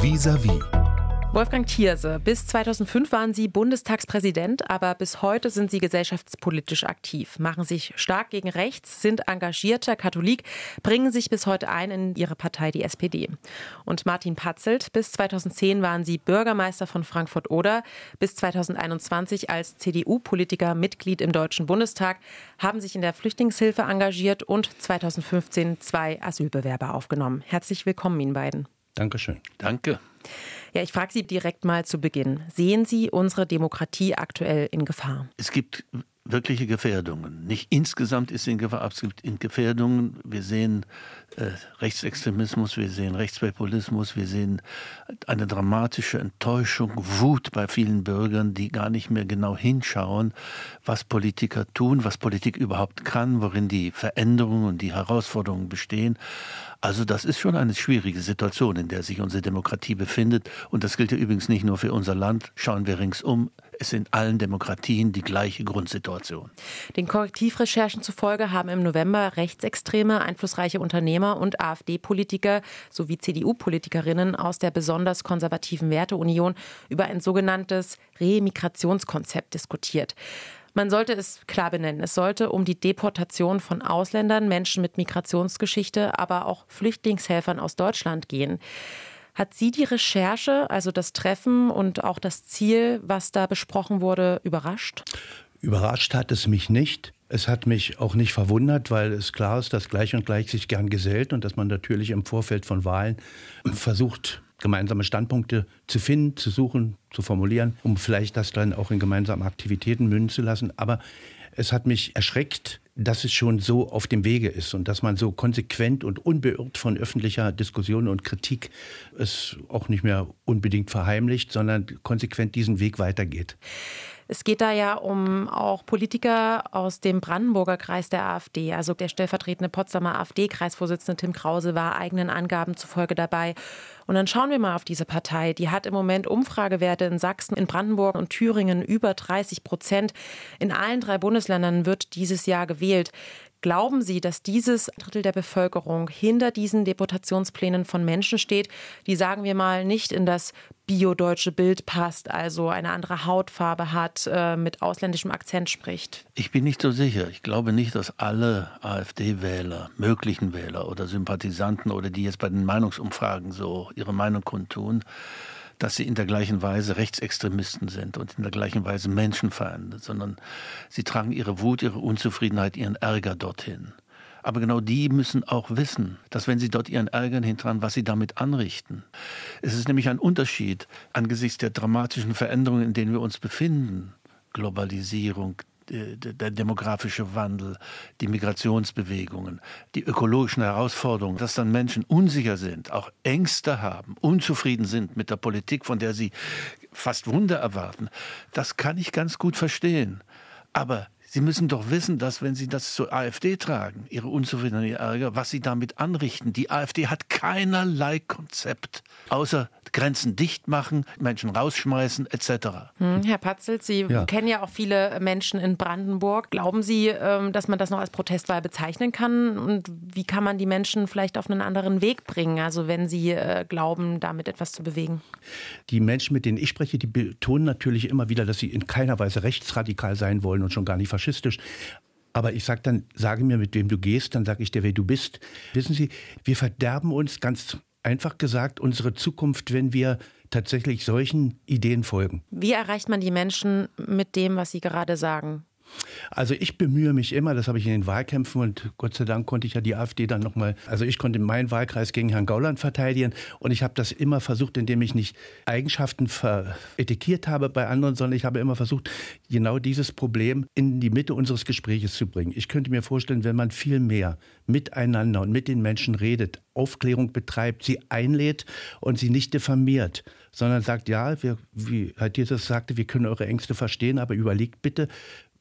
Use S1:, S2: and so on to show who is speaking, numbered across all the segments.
S1: Vis-à-vis.
S2: Wolfgang Thierse, bis 2005 waren Sie Bundestagspräsident, aber bis heute sind Sie gesellschaftspolitisch aktiv, machen sich stark gegen rechts, sind engagierter Katholik, bringen sich bis heute ein in Ihre Partei, die SPD. Und Martin Patzelt, bis 2010 waren Sie Bürgermeister von Frankfurt-Oder, bis 2021 als CDU-Politiker Mitglied im Deutschen Bundestag, haben sich in der Flüchtlingshilfe engagiert und 2015 zwei Asylbewerber aufgenommen. Herzlich willkommen Ihnen beiden.
S3: Dankeschön.
S4: Danke.
S2: Ja, ich frage Sie direkt mal zu Beginn. Sehen Sie unsere Demokratie aktuell in Gefahr?
S4: Es gibt wirkliche Gefährdungen. Nicht insgesamt ist sie in Gefahr, es gibt Gefährdungen. Wir sehen äh, Rechtsextremismus, wir sehen Rechtspopulismus, wir sehen eine dramatische Enttäuschung, Wut bei vielen Bürgern, die gar nicht mehr genau hinschauen, was Politiker tun, was Politik überhaupt kann, worin die Veränderungen und die Herausforderungen bestehen. Also das ist schon eine schwierige Situation, in der sich unsere Demokratie befindet. Und das gilt ja übrigens nicht nur für unser Land. Schauen wir ringsum. Es sind allen Demokratien die gleiche Grundsituation.
S2: Den Korrektivrecherchen zufolge haben im November rechtsextreme, einflussreiche Unternehmer und AfD-Politiker sowie CDU-Politikerinnen aus der besonders konservativen Werteunion über ein sogenanntes Remigrationskonzept diskutiert. Man sollte es klar benennen. Es sollte um die Deportation von Ausländern, Menschen mit Migrationsgeschichte, aber auch Flüchtlingshelfern aus Deutschland gehen. Hat Sie die Recherche, also das Treffen und auch das Ziel, was da besprochen wurde, überrascht?
S3: Überrascht hat es mich nicht. Es hat mich auch nicht verwundert, weil es klar ist, dass Gleich und Gleich sich gern gesellt und dass man natürlich im Vorfeld von Wahlen versucht, gemeinsame Standpunkte zu finden, zu suchen, zu formulieren, um vielleicht das dann auch in gemeinsame Aktivitäten münden zu lassen. Aber es hat mich erschreckt, dass es schon so auf dem Wege ist und dass man so konsequent und unbeirrt von öffentlicher Diskussion und Kritik es auch nicht mehr unbedingt verheimlicht, sondern konsequent diesen Weg weitergeht.
S2: Es geht da ja um auch Politiker aus dem Brandenburger Kreis der AfD. Also der stellvertretende Potsdamer AfD-Kreisvorsitzende Tim Krause war eigenen Angaben zufolge dabei. Und dann schauen wir mal auf diese Partei. Die hat im Moment Umfragewerte in Sachsen, in Brandenburg und Thüringen über 30 Prozent. In allen drei Bundesländern wird dieses Jahr gewählt. Glauben Sie, dass dieses Drittel der Bevölkerung hinter diesen Deportationsplänen von Menschen steht, die, sagen wir mal, nicht in das biodeutsche Bild passt, also eine andere Hautfarbe hat, äh, mit ausländischem Akzent spricht?
S4: Ich bin nicht so sicher. Ich glaube nicht, dass alle AfD-Wähler, möglichen Wähler oder Sympathisanten oder die jetzt bei den Meinungsumfragen so ihre Meinung kundtun, dass sie in der gleichen Weise Rechtsextremisten sind und in der gleichen Weise Menschenfeinde, sondern sie tragen ihre Wut, ihre Unzufriedenheit, ihren Ärger dorthin. Aber genau die müssen auch wissen, dass wenn sie dort ihren Ärger hintragen, was sie damit anrichten. Es ist nämlich ein Unterschied angesichts der dramatischen Veränderungen, in denen wir uns befinden. Globalisierung, der demografische Wandel, die Migrationsbewegungen, die ökologischen Herausforderungen, dass dann Menschen unsicher sind, auch Ängste haben, unzufrieden sind mit der Politik, von der sie fast Wunder erwarten, das kann ich ganz gut verstehen. Aber Sie müssen doch wissen, dass wenn Sie das zur AfD tragen, Ihre Unzufriedenheit, Ihr Ärger, was Sie damit anrichten. Die AfD hat keinerlei Konzept, außer Grenzen dicht machen, Menschen rausschmeißen etc.
S2: Hm, Herr Patzelt, Sie ja. kennen ja auch viele Menschen in Brandenburg. Glauben Sie, ähm, dass man das noch als Protestwahl bezeichnen kann? Und wie kann man die Menschen vielleicht auf einen anderen Weg bringen? Also wenn Sie äh, glauben, damit etwas zu bewegen?
S3: Die Menschen, mit denen ich spreche, die betonen natürlich immer wieder, dass sie in keiner Weise rechtsradikal sein wollen und schon gar nicht faschistisch. Aber ich sage dann, sage mir, mit wem du gehst, dann sage ich dir, wer du bist. Wissen Sie, wir verderben uns ganz einfach gesagt unsere Zukunft, wenn wir tatsächlich solchen Ideen folgen.
S2: Wie erreicht man die Menschen mit dem, was Sie gerade sagen?
S3: Also ich bemühe mich immer, das habe ich in den Wahlkämpfen und Gott sei Dank konnte ich ja die AfD dann nochmal, also ich konnte meinen Wahlkreis gegen Herrn Gauland verteidigen und ich habe das immer versucht, indem ich nicht Eigenschaften etikiert habe bei anderen, sondern ich habe immer versucht, genau dieses Problem in die Mitte unseres Gespräches zu bringen. Ich könnte mir vorstellen, wenn man viel mehr miteinander und mit den Menschen redet, Aufklärung betreibt, sie einlädt und sie nicht diffamiert, sondern sagt, ja, wir, wie Herr Jesus sagte, wir können eure Ängste verstehen, aber überlegt bitte,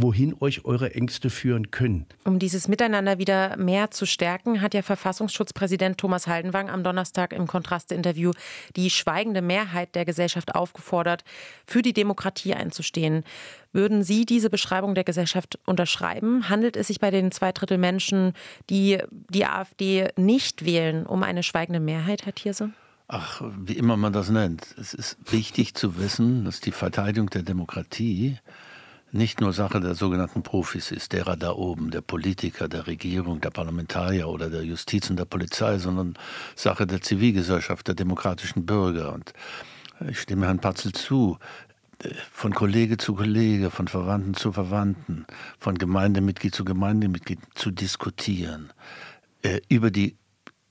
S3: wohin euch eure Ängste führen können.
S2: Um dieses Miteinander wieder mehr zu stärken, hat ja Verfassungsschutzpräsident Thomas Haldenwang am Donnerstag im Kontraste-Interview die schweigende Mehrheit der Gesellschaft aufgefordert, für die Demokratie einzustehen. Würden Sie diese Beschreibung der Gesellschaft unterschreiben? Handelt es sich bei den zwei Drittel Menschen, die die AfD nicht wählen, um eine schweigende Mehrheit, Herr Thierse?
S4: Ach, wie immer man das nennt. Es ist wichtig zu wissen, dass die Verteidigung der Demokratie nicht nur Sache der sogenannten Profis ist, derer da oben, der Politiker, der Regierung, der Parlamentarier oder der Justiz und der Polizei, sondern Sache der Zivilgesellschaft, der demokratischen Bürger. Und ich stimme Herrn Patzel zu, von Kollege zu Kollege, von Verwandten zu Verwandten, von Gemeindemitglied zu Gemeindemitglied zu diskutieren, äh, über die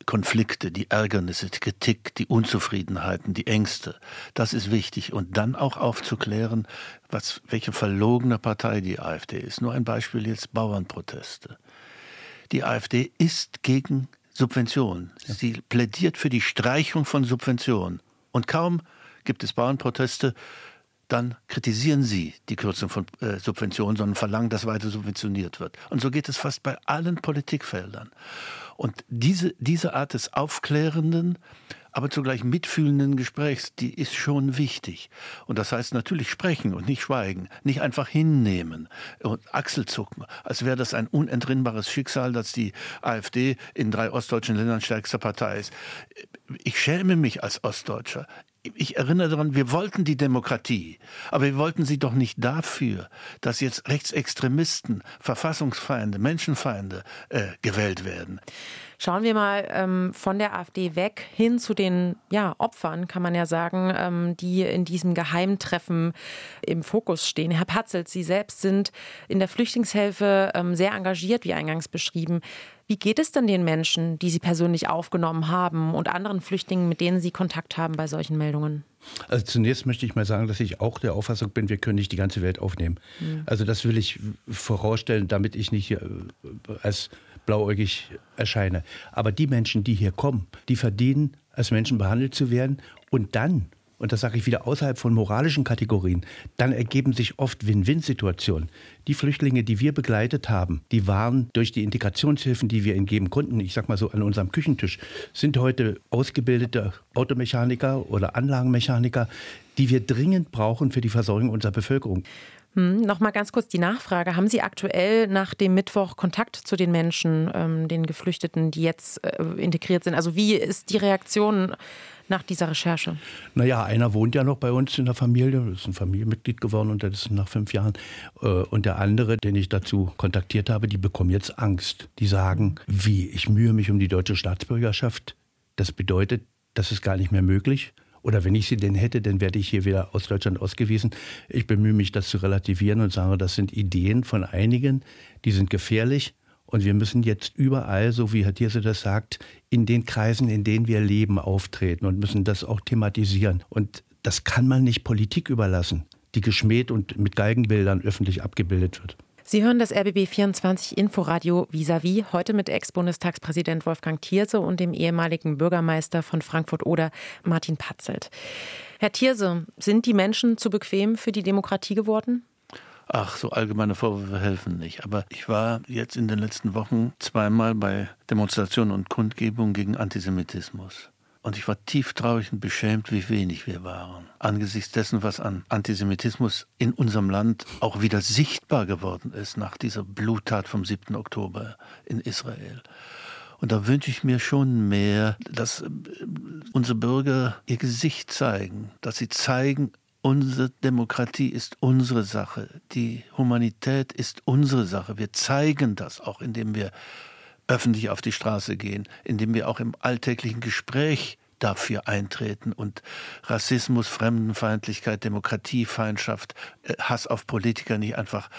S4: Konflikte, die Ärgernisse, die Kritik, die Unzufriedenheiten, die Ängste. Das ist wichtig. Und dann auch aufzuklären, was, welche verlogene Partei die AfD ist. Nur ein Beispiel jetzt Bauernproteste. Die AfD ist gegen Subventionen. Sie plädiert für die Streichung von Subventionen. Und kaum gibt es Bauernproteste, dann kritisieren sie die Kürzung von äh, Subventionen, sondern verlangen, dass weiter subventioniert wird. Und so geht es fast bei allen Politikfeldern. Und diese, diese Art des aufklärenden, aber zugleich mitfühlenden Gesprächs, die ist schon wichtig. Und das heißt natürlich sprechen und nicht schweigen, nicht einfach hinnehmen und Achselzucken, als wäre das ein unentrinnbares Schicksal, dass die AfD in drei ostdeutschen Ländern stärkste Partei ist. Ich schäme mich als Ostdeutscher ich erinnere daran, wir wollten die Demokratie, aber wir wollten sie doch nicht dafür, dass jetzt Rechtsextremisten, Verfassungsfeinde, Menschenfeinde äh, gewählt werden.
S2: Schauen wir mal ähm, von der AfD weg hin zu den ja, Opfern, kann man ja sagen, ähm, die in diesem Geheimtreffen im Fokus stehen. Herr Patzelt, Sie selbst sind in der Flüchtlingshilfe ähm, sehr engagiert, wie eingangs beschrieben. Wie geht es denn den Menschen, die Sie persönlich aufgenommen haben und anderen Flüchtlingen, mit denen Sie Kontakt haben bei solchen Meldungen?
S3: Also zunächst möchte ich mal sagen, dass ich auch der Auffassung bin, wir können nicht die ganze Welt aufnehmen. Mhm. Also das will ich vorausstellen, damit ich nicht äh, als blauäugig erscheine. Aber die Menschen, die hier kommen, die verdienen, als Menschen behandelt zu werden und dann und das sage ich wieder außerhalb von moralischen Kategorien, dann ergeben sich oft Win-Win-Situationen. Die Flüchtlinge, die wir begleitet haben, die waren durch die Integrationshilfen, die wir ihnen geben konnten, ich sage mal so an unserem Küchentisch, sind heute ausgebildete Automechaniker oder Anlagenmechaniker, die wir dringend brauchen für die Versorgung unserer Bevölkerung.
S2: Hm, noch mal ganz kurz die Nachfrage: Haben Sie aktuell nach dem Mittwoch Kontakt zu den Menschen, ähm, den Geflüchteten, die jetzt äh, integriert sind? Also wie ist die Reaktion nach dieser Recherche?
S3: Naja, einer wohnt ja noch bei uns in der Familie, ist ein Familienmitglied geworden und das ist nach fünf Jahren. Äh, und der andere, den ich dazu kontaktiert habe, die bekommen jetzt Angst. Die sagen, wie, ich mühe mich um die deutsche Staatsbürgerschaft. Das bedeutet, das ist gar nicht mehr möglich. Oder wenn ich sie denn hätte, dann werde ich hier wieder aus Deutschland ausgewiesen. Ich bemühe mich, das zu relativieren und sage, das sind Ideen von einigen, die sind gefährlich. Und wir müssen jetzt überall, so wie Herr Thierse das sagt, in den Kreisen, in denen wir leben, auftreten und müssen das auch thematisieren. Und das kann man nicht Politik überlassen, die geschmäht und mit Galgenbildern öffentlich abgebildet wird.
S2: Sie hören das RBB 24 Inforadio vis-à-vis heute mit Ex-Bundestagspräsident Wolfgang Thierse und dem ehemaligen Bürgermeister von Frankfurt-Oder Martin Patzelt. Herr Thierse, sind die Menschen zu bequem für die Demokratie geworden?
S4: Ach, so allgemeine Vorwürfe helfen nicht. Aber ich war jetzt in den letzten Wochen zweimal bei Demonstrationen und Kundgebungen gegen Antisemitismus. Und ich war tief traurig und beschämt, wie wenig wir waren. Angesichts dessen, was an Antisemitismus in unserem Land auch wieder sichtbar geworden ist nach dieser Bluttat vom 7. Oktober in Israel. Und da wünsche ich mir schon mehr, dass äh, unsere Bürger ihr Gesicht zeigen, dass sie zeigen, unsere Demokratie ist unsere Sache, die Humanität ist unsere Sache. Wir zeigen das auch, indem wir öffentlich auf die Straße gehen, indem wir auch im alltäglichen Gespräch dafür eintreten und Rassismus, Fremdenfeindlichkeit, Demokratiefeindschaft, äh, Hass auf Politiker nicht einfach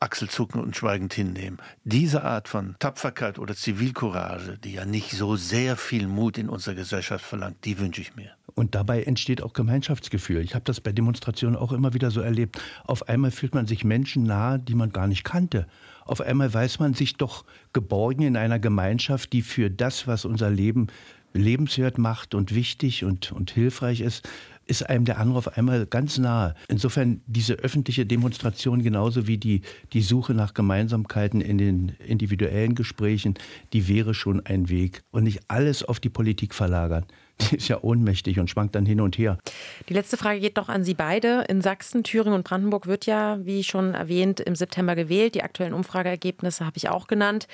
S4: Achselzucken und schweigend hinnehmen. Diese Art von Tapferkeit oder Zivilcourage, die ja nicht so sehr viel Mut in unserer Gesellschaft verlangt, die wünsche ich mir.
S3: Und dabei entsteht auch Gemeinschaftsgefühl. Ich habe das bei Demonstrationen auch immer wieder so erlebt. Auf einmal fühlt man sich Menschen nahe, die man gar nicht kannte. Auf einmal weiß man sich doch geborgen in einer Gemeinschaft, die für das, was unser Leben lebenswert macht und wichtig und, und hilfreich ist, ist einem der andere auf einmal ganz nahe. Insofern diese öffentliche Demonstration genauso wie die, die Suche nach Gemeinsamkeiten in den individuellen Gesprächen, die wäre schon ein Weg. Und nicht alles auf die Politik verlagern. Die ist ja ohnmächtig und schwankt dann hin und her.
S2: Die letzte Frage geht noch an Sie beide. In Sachsen, Thüringen und Brandenburg wird ja, wie schon erwähnt, im September gewählt. Die aktuellen Umfrageergebnisse habe ich auch genannt.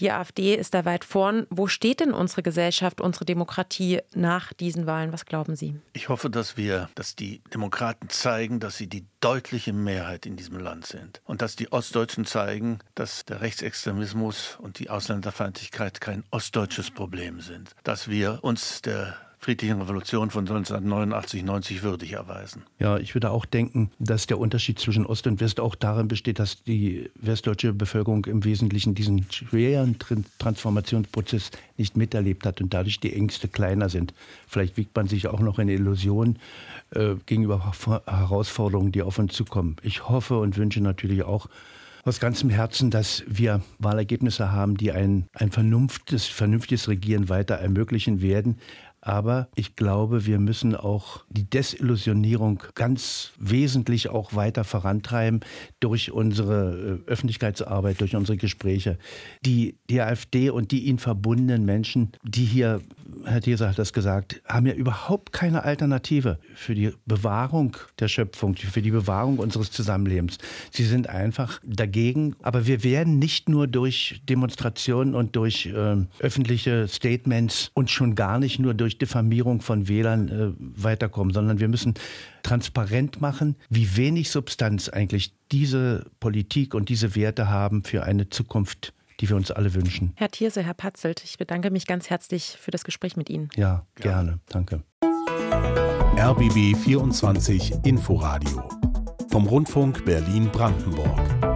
S2: Die AfD ist da weit vorn. Wo steht denn unsere Gesellschaft, unsere Demokratie nach diesen Wahlen? Was glauben Sie?
S4: Ich hoffe, dass wir, dass die Demokraten zeigen, dass sie die deutliche Mehrheit in diesem Land sind. Und dass die Ostdeutschen zeigen, dass der Rechtsextremismus und die Ausländerfeindlichkeit kein ostdeutsches Problem sind. Dass wir uns der friedlichen Revolution von 1989, 90 würdig erweisen.
S3: Ja, ich würde auch denken, dass der Unterschied zwischen Ost und West auch darin besteht, dass die westdeutsche Bevölkerung im Wesentlichen diesen schweren Transformationsprozess nicht miterlebt hat und dadurch die Ängste kleiner sind. Vielleicht wiegt man sich auch noch in Illusion äh, gegenüber Herausforderungen, die auf uns zukommen. Ich hoffe und wünsche natürlich auch, aus ganzem Herzen, dass wir Wahlergebnisse haben, die ein, ein vernünftiges, vernünftiges Regieren weiter ermöglichen werden. Aber ich glaube, wir müssen auch die Desillusionierung ganz wesentlich auch weiter vorantreiben durch unsere äh, Öffentlichkeitsarbeit, durch unsere Gespräche. Die, die AfD und die ihnen verbundenen Menschen, die hier, Herr Thieser hat das gesagt, haben ja überhaupt keine Alternative für die Bewahrung der Schöpfung, für die Bewahrung unseres Zusammenlebens. Sie sind einfach dagegen. Aber wir werden nicht nur durch Demonstrationen und durch äh, öffentliche Statements und schon gar nicht nur durch durch Diffamierung von Wählern äh, weiterkommen, sondern wir müssen transparent machen, wie wenig Substanz eigentlich diese Politik und diese Werte haben für eine Zukunft, die wir uns alle wünschen.
S2: Herr Thierse, Herr Patzelt, ich bedanke mich ganz herzlich für das Gespräch mit Ihnen.
S3: Ja, gerne. Danke.
S1: RBB 24 Inforadio vom Rundfunk Berlin-Brandenburg.